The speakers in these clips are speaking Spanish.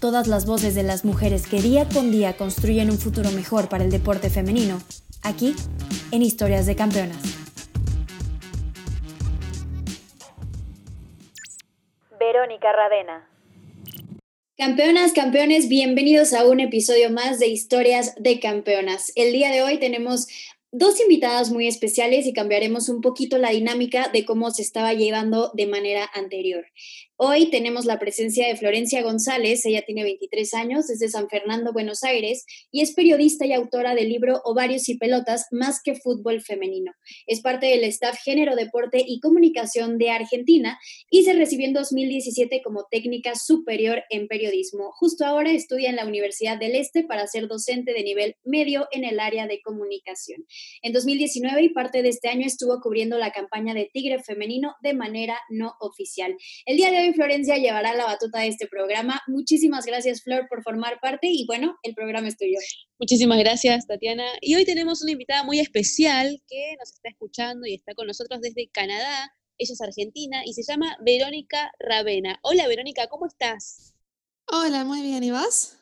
Todas las voces de las mujeres que día con día construyen un futuro mejor para el deporte femenino, aquí, en Historias de Campeonas. Verónica Radena. Campeonas, campeones, bienvenidos a un episodio más de Historias de Campeonas. El día de hoy tenemos dos invitadas muy especiales y cambiaremos un poquito la dinámica de cómo se estaba llevando de manera anterior. Hoy tenemos la presencia de Florencia González, ella tiene 23 años, es de San Fernando, Buenos Aires, y es periodista y autora del libro Ovarios y Pelotas, más que fútbol femenino. Es parte del staff Género, Deporte y Comunicación de Argentina y se recibió en 2017 como técnica superior en periodismo. Justo ahora estudia en la Universidad del Este para ser docente de nivel medio en el área de comunicación. En 2019 y parte de este año estuvo cubriendo la campaña de Tigre Femenino de manera no oficial. El día de hoy Florencia llevará la batuta de este programa. Muchísimas gracias, Flor, por formar parte y bueno, el programa es tuyo. Muchísimas gracias, Tatiana. Y hoy tenemos una invitada muy especial que nos está escuchando y está con nosotros desde Canadá. Ella es argentina y se llama Verónica Ravena. Hola, Verónica, ¿cómo estás? Hola, muy bien. ¿Y vos?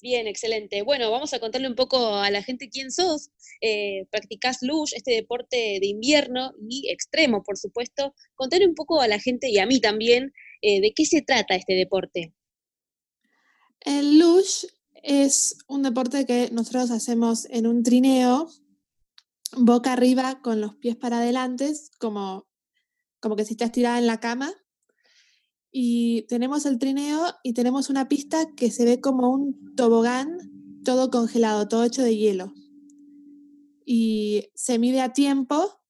Bien, excelente. Bueno, vamos a contarle un poco a la gente quién sos. Eh, practicás luge, este deporte de invierno y extremo, por supuesto. Contarle un poco a la gente y a mí también eh, ¿De qué se trata este deporte? El luge es un deporte que nosotros hacemos en un trineo, boca arriba con los pies para adelante, como, como que si estás tirada en la cama. Y tenemos el trineo y tenemos una pista que se ve como un tobogán, todo congelado, todo hecho de hielo. Y se mide a tiempo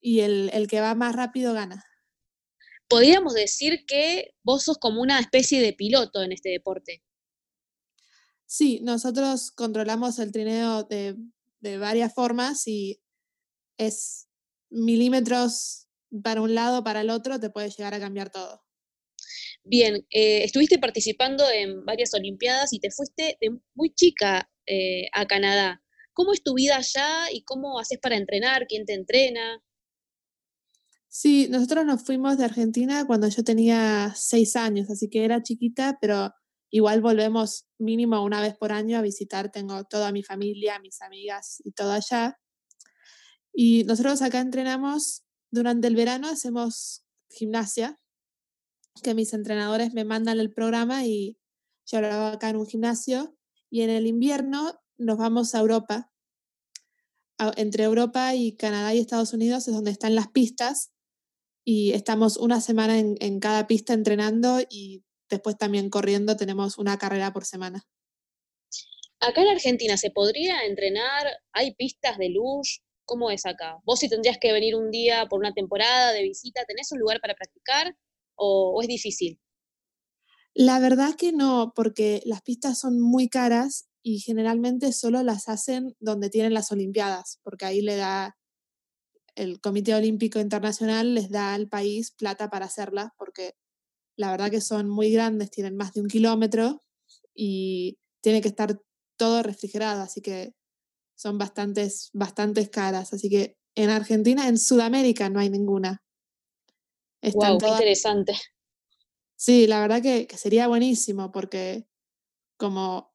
y el, el que va más rápido gana podríamos decir que vos sos como una especie de piloto en este deporte. Sí, nosotros controlamos el trineo de, varias formas y es milímetros para un lado, para el otro, te puede llegar a cambiar todo. Bien, eh, estuviste participando en varias Olimpiadas y te fuiste de muy chica eh, a Canadá. ¿Cómo es tu vida allá y cómo haces para entrenar? ¿Quién te entrena? Sí, nosotros nos fuimos de Argentina cuando yo tenía seis años, así que era chiquita, pero igual volvemos mínimo una vez por año a visitar. Tengo toda mi familia, mis amigas y todo allá. Y nosotros acá entrenamos durante el verano, hacemos gimnasia, que mis entrenadores me mandan el programa y yo lo hago acá en un gimnasio. Y en el invierno nos vamos a Europa. Entre Europa y Canadá y Estados Unidos es donde están las pistas y estamos una semana en, cada pista entrenando y después también corriendo, tenemos una carrera por semana. Acá en Argentina, ¿se podría entrenar? ¿Hay pistas de luz? ¿Cómo es acá? ¿Vos si tendrías que venir un día por una temporada de visita, tenés un lugar para practicar o, es difícil? La verdad que no, porque las pistas son muy caras y generalmente solo las hacen donde tienen las Olimpiadas, porque ahí le da el Comité Olímpico Internacional les da al país plata para hacerlas, porque la verdad que son muy grandes, tienen más de un kilómetro y tiene que estar todo refrigerado, así que son bastantes, bastantes caras. Así que en Argentina, en Sudamérica no hay ninguna. Wow, qué interesante. Sí, la verdad que, que sería buenísimo porque como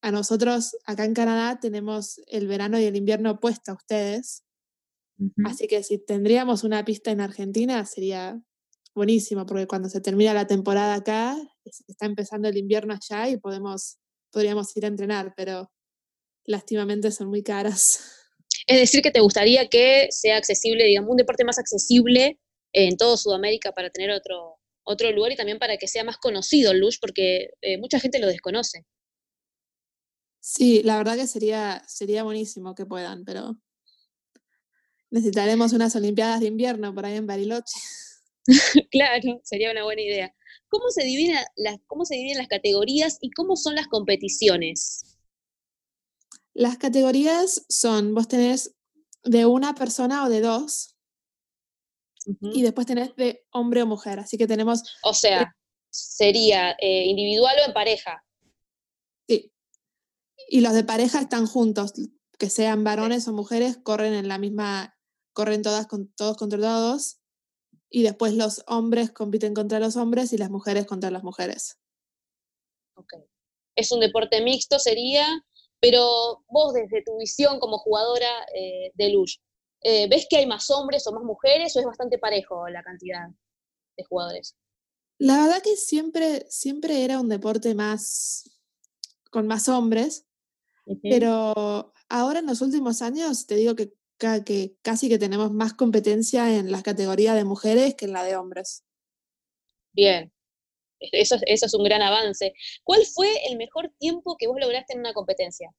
a nosotros acá en Canadá tenemos el verano y el invierno opuesto a ustedes, Así que si tendríamos una pista en Argentina sería buenísimo, porque cuando se termina la temporada acá, está empezando el invierno allá y podemos, podríamos ir a entrenar, pero lástimamente son muy caras. Es decir, que te gustaría que sea accesible, digamos, un deporte más accesible en todo Sudamérica para tener otro, otro lugar y también para que sea más conocido el luge, porque eh, mucha gente lo desconoce. Sí, la verdad que sería, sería buenísimo que puedan, pero Necesitaremos unas Olimpiadas de invierno por ahí en Bariloche. claro, sería una buena idea. ¿cómo se, dividen las, ¿cómo se dividen las categorías y cómo son las competiciones? Las categorías son, vos tenés de una persona o de dos, y después tenés de hombre o mujer, así que tenemos... O sea, sería eh, individual o en pareja. Sí. Y los de pareja están juntos, que sean varones o mujeres, corren en la misma, corren todas con, todos contra todos. Y después los hombres compiten contra los hombres y las mujeres contra las mujeres. Ok. Es un deporte mixto, sería, pero vos desde tu visión como jugadora eh, de luge, eh, ¿ves que hay más hombres o más mujeres o es bastante parejo la cantidad de jugadores? La verdad que siempre, siempre era un deporte más con más hombres, pero ahora en los últimos años te digo que, que casi que tenemos más competencia en la categoría de mujeres que en la de hombres. Bien, eso, eso es un gran avance. ¿Cuál fue el mejor tiempo que vos lograste en una competencia?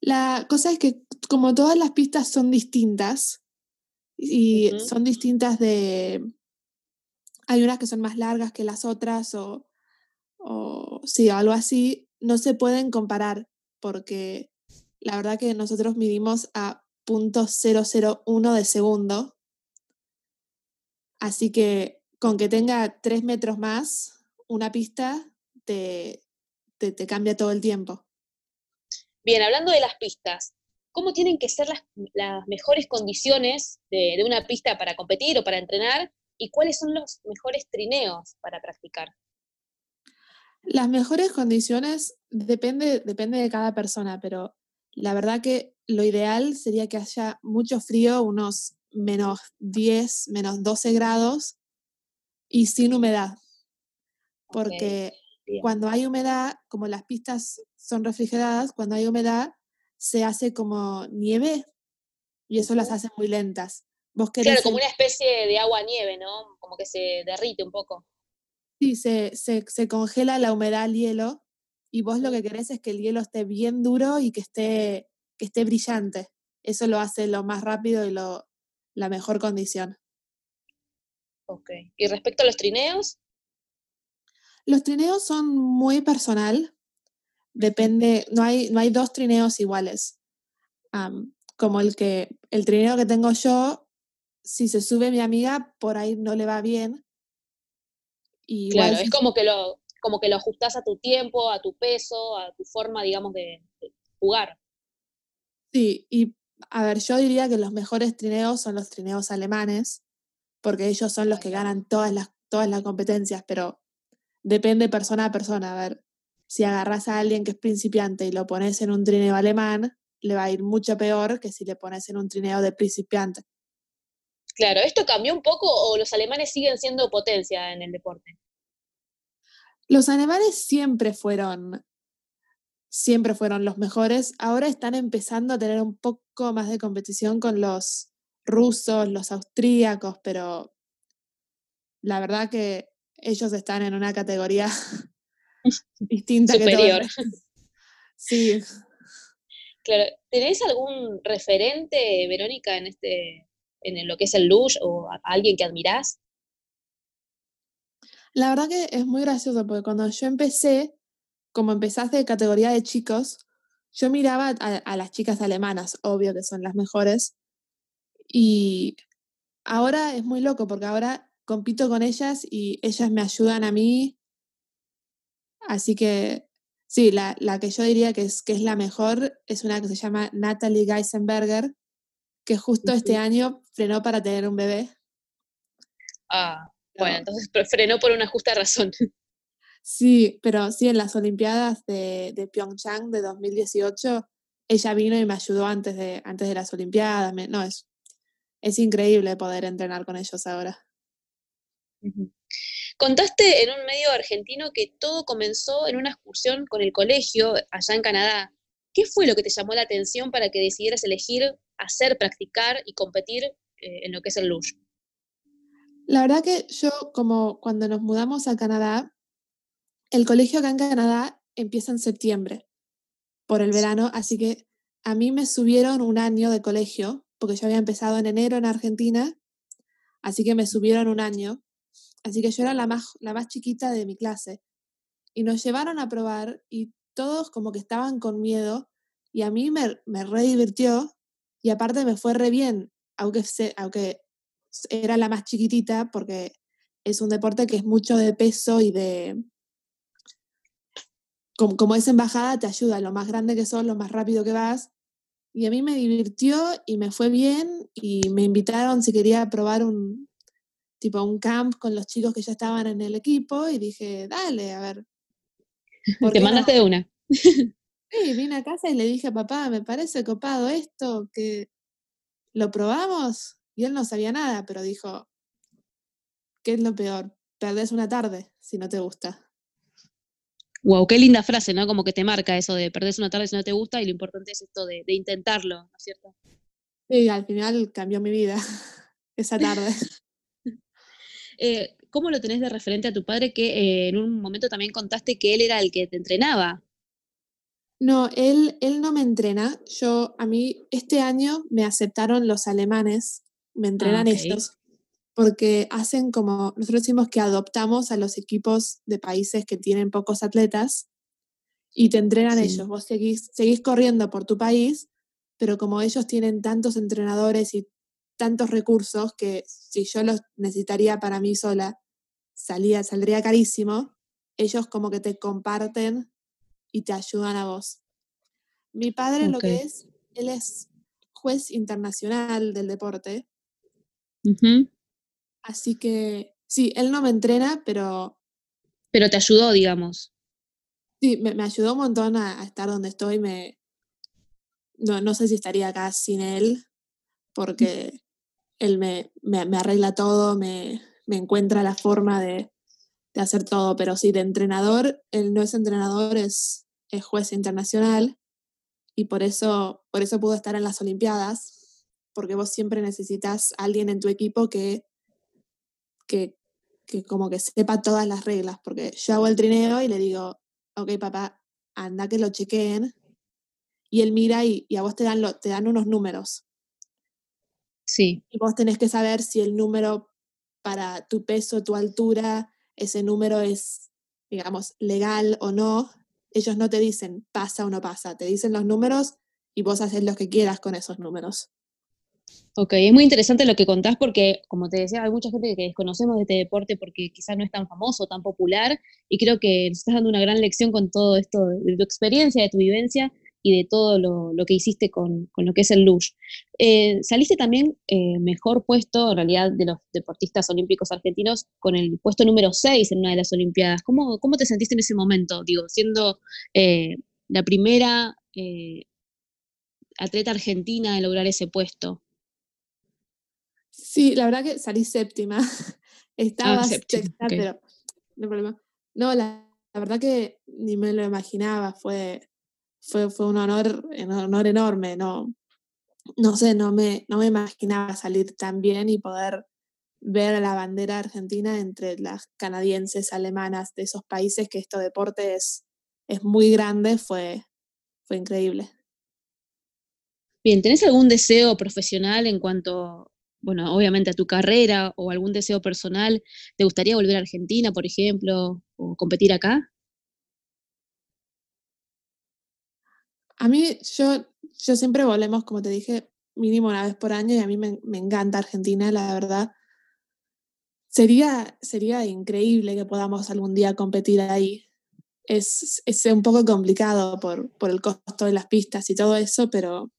La cosa es que como todas las pistas son distintas y son distintas de, hay unas que son más largas que las otras o, o sí, algo así, no se pueden comparar porque la verdad que nosotros midimos a .001 de segundo. Así que con que tenga tres metros más, una pista te, te, cambia todo el tiempo. Bien, hablando de las pistas, ¿cómo tienen que ser las, las mejores condiciones de, de, una pista para competir o para entrenar y cuáles son los mejores trineos para practicar? Las mejores condiciones depende, depende de cada persona, pero la verdad que lo ideal sería que haya mucho frío, unos menos 10, menos 12 grados y sin humedad. Porque cuando hay humedad, como las pistas son refrigeradas, cuando hay humedad se hace como nieve y eso las hace muy lentas claro, como una especie de agua-nieve, ¿no? Como que se derrite un poco. Sí, se, se, congela la humedad al hielo y vos lo que querés es que el hielo esté bien duro y que esté, que esté brillante. Eso lo hace lo más rápido y lo, la mejor condición. Ok. ¿Y respecto a los trineos? Los trineos son muy personal. Depende, no hay, no hay dos trineos iguales. como el que el trineo que tengo yo si se sube mi amiga, por ahí no le va bien. Y claro, es como que, lo, como que lo ajustás a tu tiempo, a tu peso, a tu forma, digamos, de, jugar. Sí, y a ver, yo diría que los mejores trineos son los trineos alemanes, porque ellos son los que ganan todas las, todas las competencias, pero depende persona a persona. A ver, si agarras a alguien que es principiante y lo pones en un trineo alemán, le va a ir mucho peor que si le pones en un trineo de principiante. Claro, ¿esto cambió un poco o los alemanes siguen siendo potencia en el deporte? Los alemanes siempre fueron, siempre fueron los mejores. Ahora están empezando a tener un poco más de competición con los rusos, los austríacos, pero la verdad que ellos están en una categoría distinta. Superior. Que sí. Claro, ¿tenés algún referente, Verónica, en este, en lo que es el luge o a, alguien que admirás? La verdad que es muy gracioso porque cuando yo empecé, como empezaste de categoría de chicos, yo miraba a, las chicas alemanas, obvio que son las mejores, y ahora es muy loco porque ahora compito con ellas y ellas me ayudan a mí. Así que sí, la, la que yo diría que es, que es la mejor es una que se llama Natalie Geisenberger, que justo este año frenó para tener un bebé. Ah, bueno, entonces frenó por una justa razón. Sí, pero sí, en las Olimpiadas de, de Pyeongchang de 2018, ella vino y me ayudó antes de, antes de las Olimpiadas. no, es, es increíble poder entrenar con ellos ahora. Contaste en un medio argentino que todo comenzó en una excursión con el colegio allá en Canadá. ¿Qué fue lo que te llamó la atención para que decidieras elegir hacer, practicar y competir eh, en lo que es el luge? La verdad que yo, como cuando nos mudamos a Canadá, el colegio acá en Canadá empieza en septiembre por el verano, así que a mí me subieron un año de colegio, porque yo había empezado en enero en Argentina, así que me subieron un año. Así que yo era la más, la más chiquita de mi clase. Y nos llevaron a probar y todos como que estaban con miedo y a mí me, me re divirtió y aparte me fue re bien, aunque, aunque era la más chiquitita porque es un deporte que es mucho de peso y de... Como, como es embajada, te ayuda, lo más grande que sos, lo más rápido que vas. Y a mí me divirtió y me fue bien y me invitaron si quería probar un tipo un camp con los chicos que ya estaban en el equipo y dije, dale, a ver. Te mandaste de una. Sí, vine a casa y le dije, papá, me parece copado esto, que lo probamos. Y él no sabía nada, pero dijo, ¿qué es lo peor? Perdés una tarde si no te gusta. Wow, qué linda frase, ¿no? Como que te marca eso de perdés una tarde si no te gusta y lo importante es esto de, intentarlo, ¿no es cierto? Sí, al final cambió mi vida esa tarde. Eh, ¿Cómo lo tenés de referente a tu padre que eh, en un momento también contaste que él era el que te entrenaba? No, él, él no me entrena. Yo, a mí, este año me aceptaron los alemanes, me ah, entrenan ellos, porque hacen como, nosotros decimos que adoptamos a los equipos de países que tienen pocos atletas y te entrenan ellos. Vos seguís, seguís corriendo por tu país, pero como ellos tienen tantos entrenadores y tantos recursos que si yo los necesitaría para mí sola, salía, saldría carísimo, ellos como que te comparten y te ayudan a vos. Mi padre lo que es, él es juez internacional del deporte. Así que sí, él no me entrena, pero... Pero te ayudó, digamos. Sí, me, ayudó un montón a, estar donde estoy. Me, no, no sé si estaría acá sin él, porque él me, me, arregla todo, me, me, encuentra la forma de, de hacer todo, pero sí, de entrenador, él no es entrenador, es, es juez internacional y por eso, por eso pudo estar en las Olimpiadas, porque vos siempre necesitas alguien en tu equipo que, que, que como que sepa todas las reglas, porque yo hago el trineo y le digo, ok papá, anda que lo chequeen, y él mira y, y a vos te dan, lo, te dan unos números. Sí. Y vos tenés que saber si el número para tu peso, tu altura, ese número es, digamos, legal o no. Ellos no te dicen pasa o no pasa, te dicen los números y vos haces lo que quieras con esos números. Ok, es muy interesante lo que contás porque, como te decía, hay mucha gente que desconocemos de este deporte porque quizás no es tan famoso, tan popular, y creo que nos estás dando una gran lección con todo esto de tu experiencia, de tu vivencia, y de todo lo, que hiciste con, lo que es el luge. Eh, saliste también eh, mejor puesto, en realidad, de los deportistas olímpicos argentinos con el puesto número 6 en una de las Olimpiadas. ¿Cómo, cómo te sentiste en ese momento? Digo, siendo eh, la primera atleta argentina en lograr ese puesto. Sí, la verdad que salí séptima. Estaba ah, sexta, pero no problema. No, la, la verdad que ni me lo imaginaba. Fue, fue, fue un honor, un honor enorme, no, no sé, no me, no me imaginaba salir tan bien y poder ver la bandera argentina entre las canadienses, alemanas, de esos países que esto deporte es, es muy grande, fue, fue increíble. Bien, ¿tenés algún deseo profesional en cuanto, bueno, obviamente a tu carrera o algún deseo personal? ¿Te gustaría volver a Argentina, por ejemplo, o competir acá? A mí, yo, yo siempre volvemos, como te dije, mínimo una vez por año y a mí me, encanta Argentina, la verdad. Sería, sería increíble que podamos algún día competir ahí. Es, es un poco complicado por, por el costo de las pistas y todo eso, pero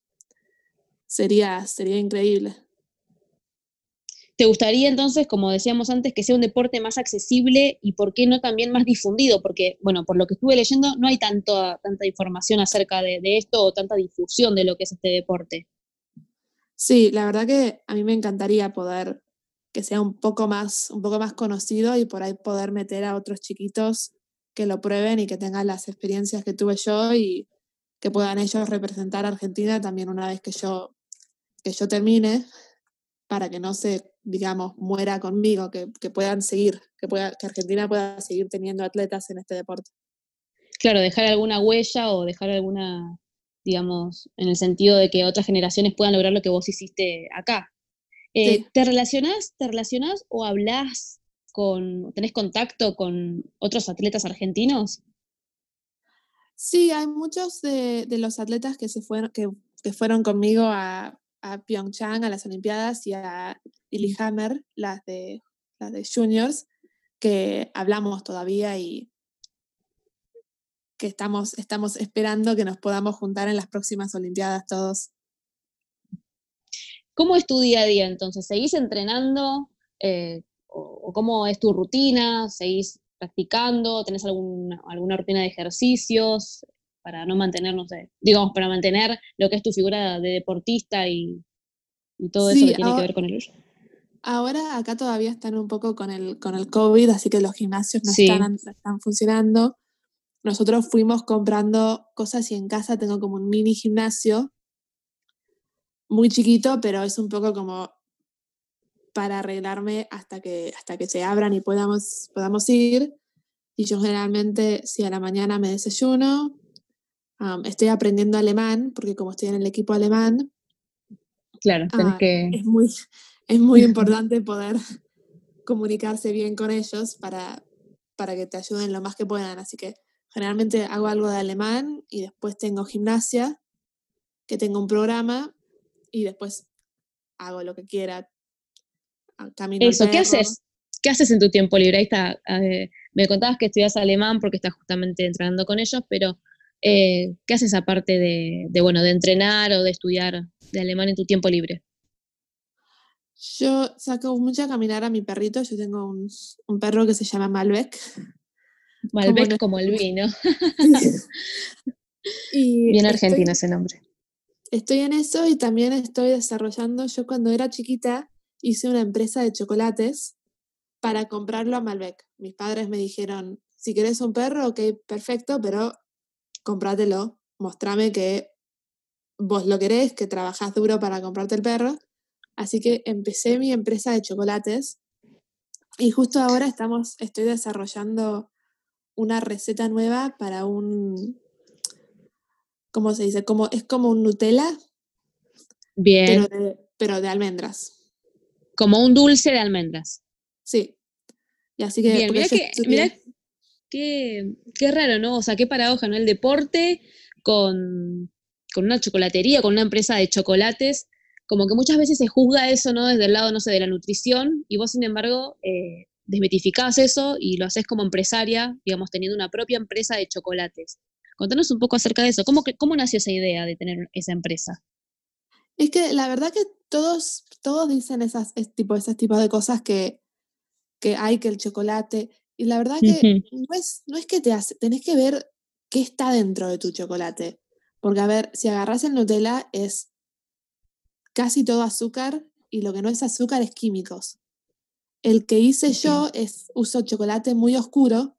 sería, sería increíble. ¿Te gustaría entonces, como decíamos antes, que sea un deporte más accesible y por qué no también más difundido? Porque, bueno, por lo que estuve leyendo, no hay tanto, tanta información acerca de, esto o tanta difusión de lo que es este deporte. Sí, la verdad que a mí me encantaría poder que sea un poco más, un poco más conocido y por ahí poder meter a otros chiquitos que lo prueben y que tengan las experiencias que tuve yo y que puedan ellos representar a Argentina también una vez que yo, que yo termine, para que no se digamos, muera conmigo, que, puedan seguir, que, pueda, que Argentina pueda seguir teniendo atletas en este deporte. Claro, dejar alguna huella o dejar alguna, digamos, en el sentido de que otras generaciones puedan lograr lo que vos hiciste acá. Eh, ¿Te relacionás, te relacionás o hablas con, tenés contacto con otros atletas argentinos? Sí, hay muchos de, los atletas que se fueron, que, fueron conmigo a, a, Pyeongchang, a las Olimpiadas y a Lillehammer, las de, las de juniors, que hablamos todavía y que estamos, estamos esperando que nos podamos juntar en las próximas Olimpiadas todos. ¿Cómo es tu día a día entonces? ¿Seguís entrenando? Eh, o, cómo es tu rutina? ¿Seguís practicando? ¿Tenés alguna, alguna rutina de ejercicios para no mantener, no sé, digamos, para mantener lo que es tu figura de deportista y, todo eso que tiene que ver con el Ahora acá todavía están un poco con el, con el COVID, así que los gimnasios no están, están funcionando. Nosotros fuimos comprando cosas y en casa tengo como un mini gimnasio, muy chiquito, pero es un poco como para arreglarme hasta que, hasta que se abran y podamos, podamos ir. Y yo generalmente, si a la mañana me desayuno, estoy aprendiendo alemán, porque como estoy en el equipo alemán, claro, ah, que... es, muy, es muy importante poder comunicarse bien con ellos para, para que te ayuden lo más que puedan. Así que generalmente hago algo de alemán y después tengo gimnasia, que tengo un programa y después hago lo que quiera, eso, ¿qué haces? ¿Qué haces en tu tiempo libre? Ahí está, me contabas que estudias alemán porque estás justamente entrenando con ellos, pero eh, ¿qué haces aparte de, bueno, de entrenar o de estudiar de alemán en tu tiempo libre? Yo saco mucho a caminar a mi perrito. Yo tengo un, perro que se llama Malbec. Malbec como, el vino. Bien argentino ese nombre. Estoy en eso y también estoy desarrollando. Yo cuando era chiquita hice una empresa de chocolates para comprarlo a Malbec. Mis padres me dijeron, si querés un perro, ok, perfecto, pero comprátelo, mostrame que vos lo querés, que trabajás duro para comprarte el perro. Así que empecé mi empresa de chocolates y justo ahora estamos, estoy desarrollando una receta nueva para un, ¿cómo se dice? Como, es como un Nutella, Bien. pero de almendras. Como un dulce de almendras. Sí. Y así que. Bien, mira, qué, qué, raro, ¿no? O sea, qué paradoja, ¿no? El deporte con, con una chocolatería, con una empresa de chocolates. Como que muchas veces se juzga eso, ¿no? Desde el lado, no sé, de la nutrición, y vos, sin embargo, eh, eso y lo haces como empresaria, digamos, teniendo una propia empresa de chocolates. Contanos un poco acerca de eso. ¿Cómo, cómo nació esa idea de tener esa empresa? Es que la verdad que todos, todos dicen esas, tipo, esos tipos de cosas que, que hay, que el chocolate. Y la verdad que no, es, no es que te hace, tenés que ver qué está dentro de tu chocolate. Porque, a ver, si agarras el Nutella es casi todo azúcar y lo que no es azúcar es químicos. El que hice yo es uso chocolate muy oscuro,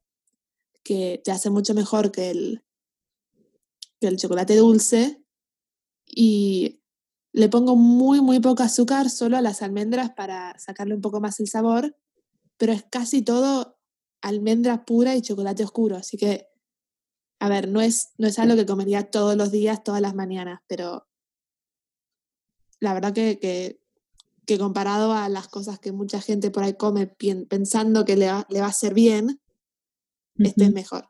que te hace mucho mejor que el, que el chocolate dulce. Y le pongo muy, muy poco azúcar solo a las almendras para sacarle un poco más el sabor, pero es casi todo almendra pura y chocolate oscuro, así que, a ver, no es, no es algo que comería todos los días, todas las mañanas, pero la verdad que, que, comparado a las cosas que mucha gente por ahí come pensando que le va, le va a hacer bien, este es mejor.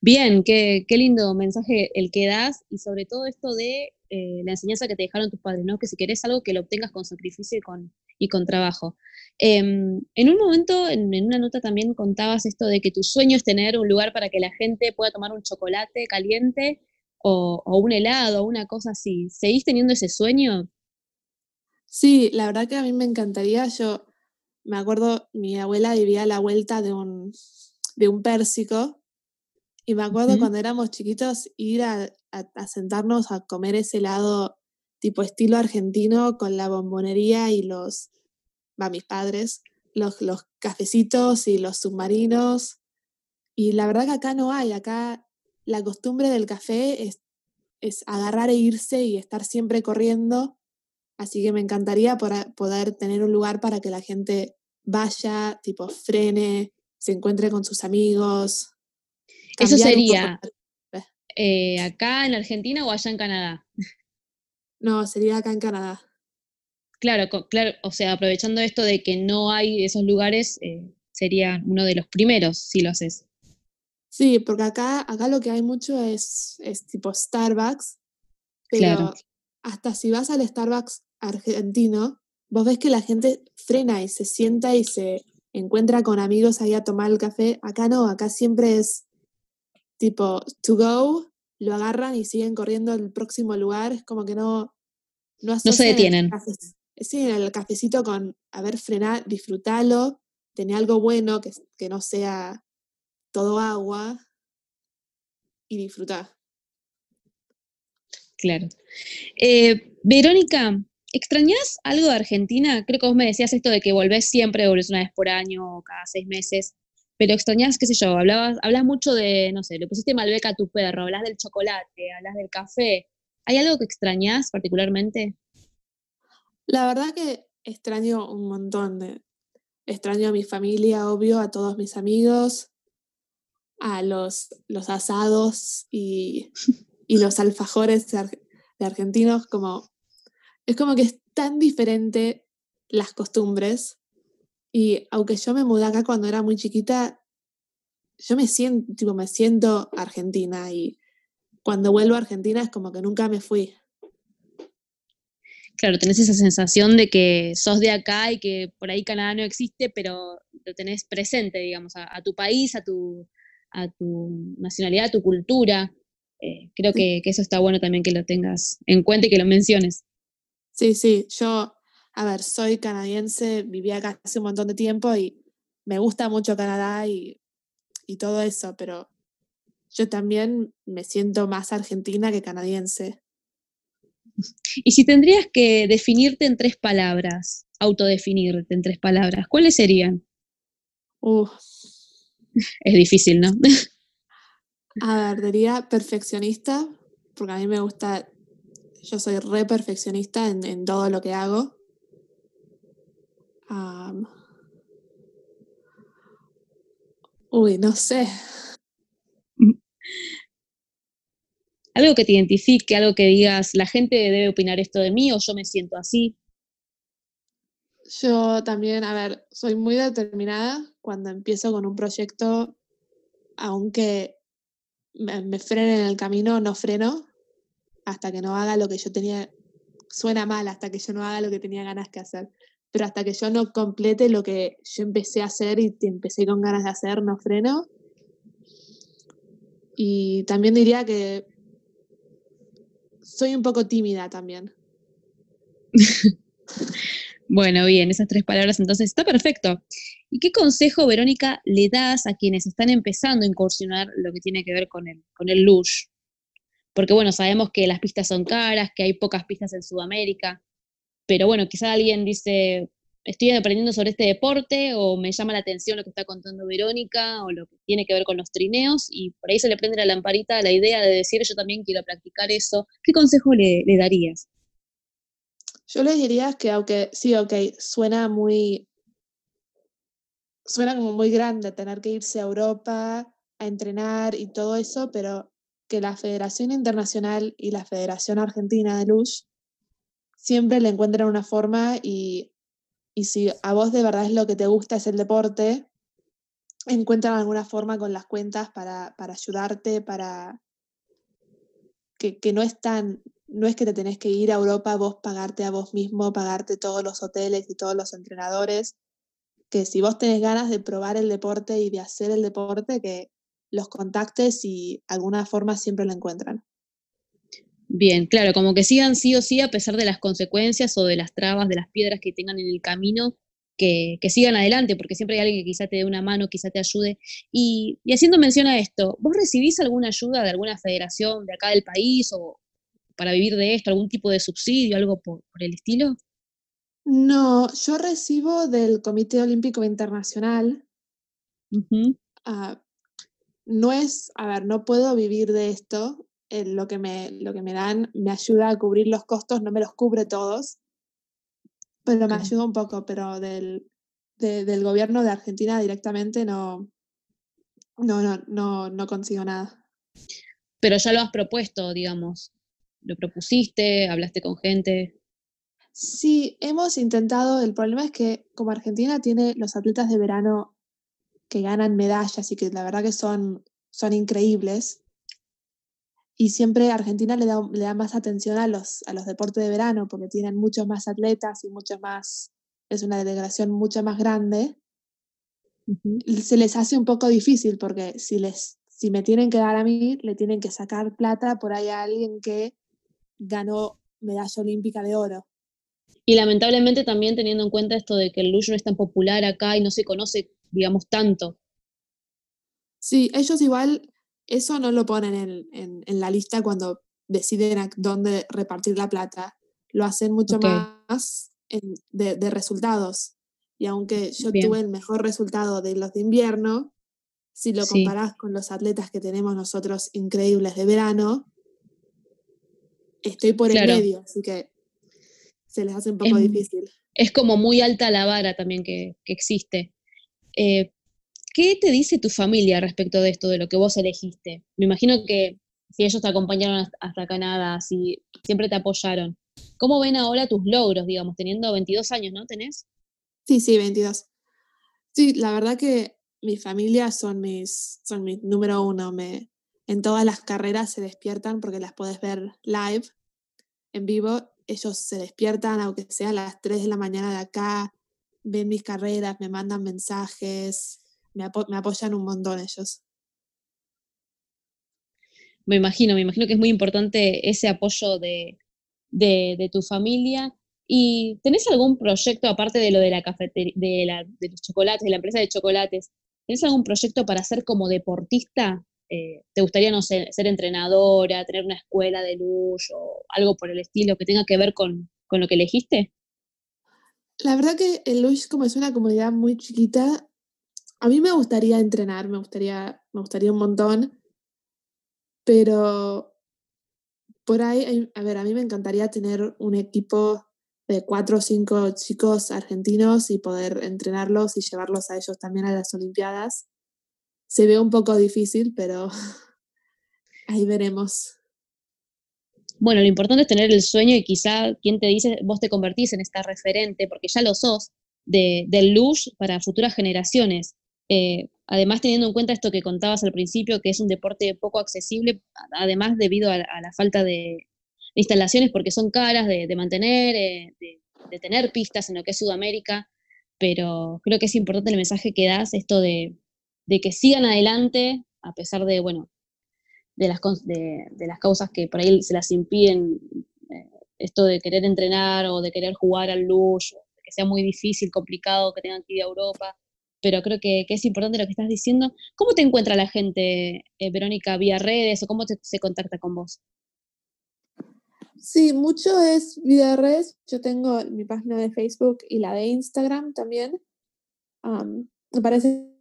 Bien, qué, qué, lindo mensaje el que das y sobre todo esto de eh, la enseñanza que te dejaron tus padres, ¿no? Que si querés algo que lo obtengas con sacrificio y con, y con trabajo. Em, en un momento, en, una nota también contabas esto de que tu sueño es tener un lugar para que la gente pueda tomar un chocolate caliente o, o un helado o una cosa así. ¿Seguís teniendo ese sueño? Sí, la verdad que a mí me encantaría. Yo me acuerdo, mi abuela vivía a la vuelta de un, de un pérsico y me acuerdo cuando éramos chiquitos ir a, sentarnos a comer ese helado tipo estilo argentino con la bombonería y los, va, mis padres, los, los cafecitos y los submarinos. Y la verdad que acá no hay, acá la costumbre del café es, es agarrar e irse y estar siempre corriendo. Así que me encantaría poder tener un lugar para que la gente vaya, tipo frene, se encuentre con sus amigos, eso sería eh, acá en Argentina o allá en Canadá. No, sería acá en Canadá. claro, claro, o sea, aprovechando esto de que no hay esos lugares, eh, sería uno de los primeros si lo haces. Sí, porque acá, acá lo que hay mucho es, es tipo Starbucks, pero hasta si vas al Starbucks argentino, vos ves que la gente frena y se sienta y se encuentra con amigos ahí a tomar el café. Acá no, acá siempre es tipo to go, lo agarran y siguen corriendo al próximo lugar. Es como que no, no, se detienen. sí, en el cafecito con, a ver, frenar, disfrútalo, tener algo bueno que, que no sea todo agua y disfrutar. Claro. Eh, Verónica, ¿extrañas algo de Argentina? Creo que vos me decías esto de que volvés siempre, volvés una vez por año, cada seis meses, pero extrañas, qué sé yo, hablabas, hablas mucho de, no sé, le pusiste Malbec a tu perro, hablas del chocolate, hablas del café. ¿Hay algo que extrañas particularmente? La verdad que extraño un montón de... Extraño a mi familia, obvio, a todos mis amigos, a los, los asados y, y los alfajores de, argentinos, como es como que es tan diferente las costumbres. Y aunque yo me mudé acá cuando era muy chiquita, yo me siento, tipo, me siento argentina y cuando vuelvo a Argentina es como que nunca me fui. Claro, tenés esa sensación de que sos de acá y que por ahí Canadá no existe, pero lo tenés presente, digamos, a, tu país, a tu, a tu nacionalidad, a tu cultura. Eh, creo que, eso está bueno también que lo tengas en cuenta y que lo menciones. Sí, sí, yo, a ver, soy canadiense, viví acá hace un montón de tiempo y me gusta mucho Canadá y, y todo eso, pero yo también me siento más argentina que canadiense. Y si tendrías que definirte en tres palabras, autodefinirte en tres palabras, ¿cuáles serían? Es difícil, ¿no? A ver, diría perfeccionista, porque a mí me gusta, yo soy re perfeccionista en, todo lo que hago. uy, no sé. Algo que te identifique, algo que digas, la gente debe opinar esto de mí o yo me siento así. Yo también, a ver, soy muy determinada cuando empiezo con un proyecto, aunque me, frenen en el camino, no freno hasta que no haga lo que yo tenía, suena mal, hasta que yo no haga lo que tenía ganas de hacer, pero hasta que yo no complete lo que yo empecé a hacer y empecé con ganas de hacer, no freno. Y también diría que soy un poco tímida también. bueno, bien, esas tres palabras entonces está perfecto. ¿Y qué consejo, Verónica, le das a quienes están empezando a incursionar lo que tiene que ver con el, con el lush? Porque bueno, sabemos que las pistas son caras, que hay pocas pistas en Sudamérica, pero bueno, quizá alguien dice, estoy aprendiendo sobre este deporte o me llama la atención lo que está contando Verónica o lo que tiene que ver con los trineos y por ahí se le prende la lamparita la idea de decir yo también quiero practicar eso. ¿Qué consejo le, le darías? Yo les diría que aunque sí, ok, suena muy suena como muy grande tener que irse a Europa a entrenar y todo eso, pero que la Federación Internacional y la Federación Argentina de Luz siempre le encuentran una forma y, y si a vos de verdad es lo que te gusta es el deporte, encuentran alguna forma con las cuentas para, para ayudarte, para que, que, no es tan, no es que te tenés que ir a Europa, vos pagarte a vos mismo, pagarte todos los hoteles y todos los entrenadores, que si vos tenés ganas de probar el deporte y de hacer el deporte, que los contactes y alguna forma siempre lo encuentran. Bien, claro, como que sigan sí o sí a pesar de las consecuencias o de las trabas, de las piedras que tengan en el camino, que, sigan adelante, porque siempre hay alguien que quizá te dé una mano, quizá te ayude. Y, haciendo mención a esto, ¿vos recibís alguna ayuda de alguna federación de acá del país o para vivir de esto, algún tipo de subsidio, algo por el estilo? No, yo recibo del Comité Olímpico Internacional. Ah, no es, a ver, no puedo vivir de esto. Eh, lo, que me, lo que me dan me ayuda a cubrir los costos, no me los cubre todos, pero me ayuda un poco, pero del, del gobierno de Argentina directamente no, no, no, no, no consigo nada. Pero ya lo has propuesto, digamos. Lo propusiste, hablaste con gente. Sí, hemos intentado, el problema es que como Argentina tiene los atletas de verano que ganan medallas y que la verdad que son, son increíbles, y siempre Argentina le da, le da más atención a los, a los deportes de verano porque tienen muchos más atletas y muchos más, es una delegación mucho más grande. Se les hace un poco difícil porque si, les, si me tienen que dar a mí, le tienen que sacar plata por ahí a alguien que ganó medalla olímpica de oro. Y lamentablemente también teniendo en cuenta esto de que el luge no es tan popular acá y no se conoce, digamos, tanto. Sí, ellos igual eso no lo ponen en, en, la lista cuando deciden dónde repartir la plata. Lo hacen mucho más de, de, resultados. Y aunque yo tuve el mejor resultado de los de invierno, si lo comparás con los atletas que tenemos nosotros increíbles de verano, estoy por el medio, así que se les hace un poco difícil. Es como muy alta la vara también que, que existe. Eh, ¿Qué te dice tu familia respecto de esto, de lo que vos elegiste? Me imagino que si ellos te acompañaron hasta Canadá, si siempre te apoyaron, ¿cómo ven ahora tus logros, digamos, teniendo 22 años, ¿no? ¿Tenés? Sí, sí, 22. Sí, la verdad que mi familia son mis, son mi número uno. Me, en todas las carreras se despiertan porque las puedes ver live, en vivo. Ellos se despiertan, aunque sea a las 3 de la mañana de acá, ven mis carreras, me mandan mensajes, me, apoyan un montón ellos. Me imagino, me imagino que es muy importante ese apoyo de, tu familia. ¿Y tenés algún proyecto, aparte de lo de la cafetería, de, los chocolates, de la empresa de chocolates, ¿tenés algún proyecto para ser como deportista? Eh, ¿Te gustaría, no sé, ser entrenadora, tener una escuela de luz o algo por el estilo que tenga que ver con, con lo que elegiste? La verdad que el Lush, como es una comunidad muy chiquita, a mí me gustaría entrenar, me gustaría, me gustaría un montón, pero por ahí, a ver, a mí me encantaría tener un equipo de cuatro o cinco chicos argentinos y poder entrenarlos y llevarlos a ellos también a las Olimpiadas. Se ve un poco difícil, pero ahí veremos. Bueno, lo importante es tener el sueño y quizá, quien te dice, vos te convertís en esta referente, porque ya lo sos, de, del luge para futuras generaciones. Eh, además, teniendo en cuenta esto que contabas al principio, que es un deporte poco accesible, además debido a, la falta de, instalaciones, porque son caras de, mantener, eh, de, tener pistas en lo que es Sudamérica, pero creo que es importante el mensaje que das, esto de, que sigan adelante, a pesar de, bueno, de las, de, las causas que por ahí se las impiden, eh, esto de querer entrenar o de querer jugar al luge, que sea muy difícil, complicado, que tengan que ir a Europa pero creo que, es importante lo que estás diciendo. ¿Cómo te encuentra la gente, eh, Verónica, vía redes o cómo se contacta con vos? Sí, mucho es vía redes. Yo tengo mi página de Facebook y la de Instagram también. me parece.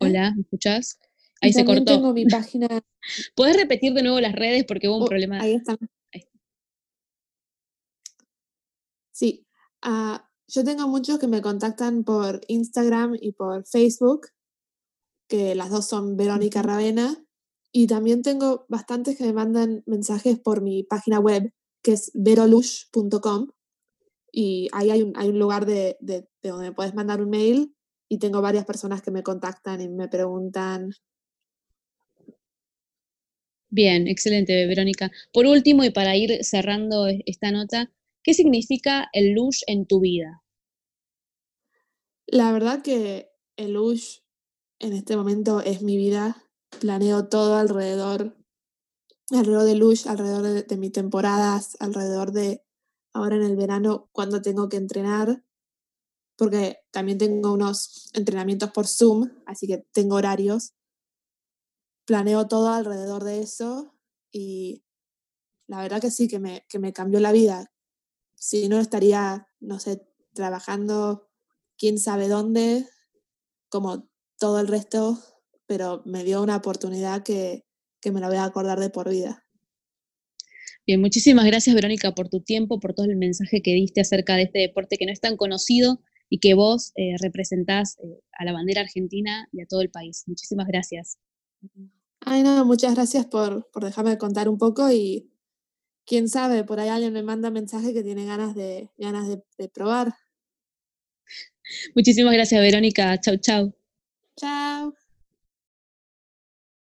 Hola, ¿me escuchás? Ahí se cortó. tengo mi página. ¿Puedes repetir de nuevo las redes porque hubo un oh, problema? Ahí está. Sí, Ah, yo tengo muchos que me contactan por Instagram y por Facebook, que las dos son Verónica Ravena. Y también tengo bastantes que me mandan mensajes por mi página web, que es verolush.com. Y ahí hay un, hay un lugar de, de, donde puedes mandar un mail y tengo varias personas que me contactan y me preguntan. Bien, excelente, Verónica. Por último, y para ir cerrando esta nota, ¿Qué significa el lush en tu vida? La verdad que el lush en este momento es mi vida. Planeo todo alrededor, alrededor de lush, alrededor de, de mis temporadas, alrededor de ahora en el verano cuando tengo que entrenar, porque también tengo unos entrenamientos por Zoom, así que tengo horarios. Planeo todo alrededor de eso y la verdad que sí, que me, que me cambió la vida si no estaría, no sé, trabajando quién sabe dónde, como todo el resto, pero me dio una oportunidad que, me la voy a acordar de por vida. Bien, muchísimas gracias Verónica por tu tiempo, por todo el mensaje que diste acerca de este deporte que no es tan conocido y que vos eh, representás eh, a la bandera argentina y a todo el país. Muchísimas gracias. Ay, no, muchas gracias por, por dejarme contar un poco y quién sabe, por ahí alguien me manda mensaje que tiene ganas de, ganas de, probar. Muchísimas gracias, Verónica. Chau, chau. Chao.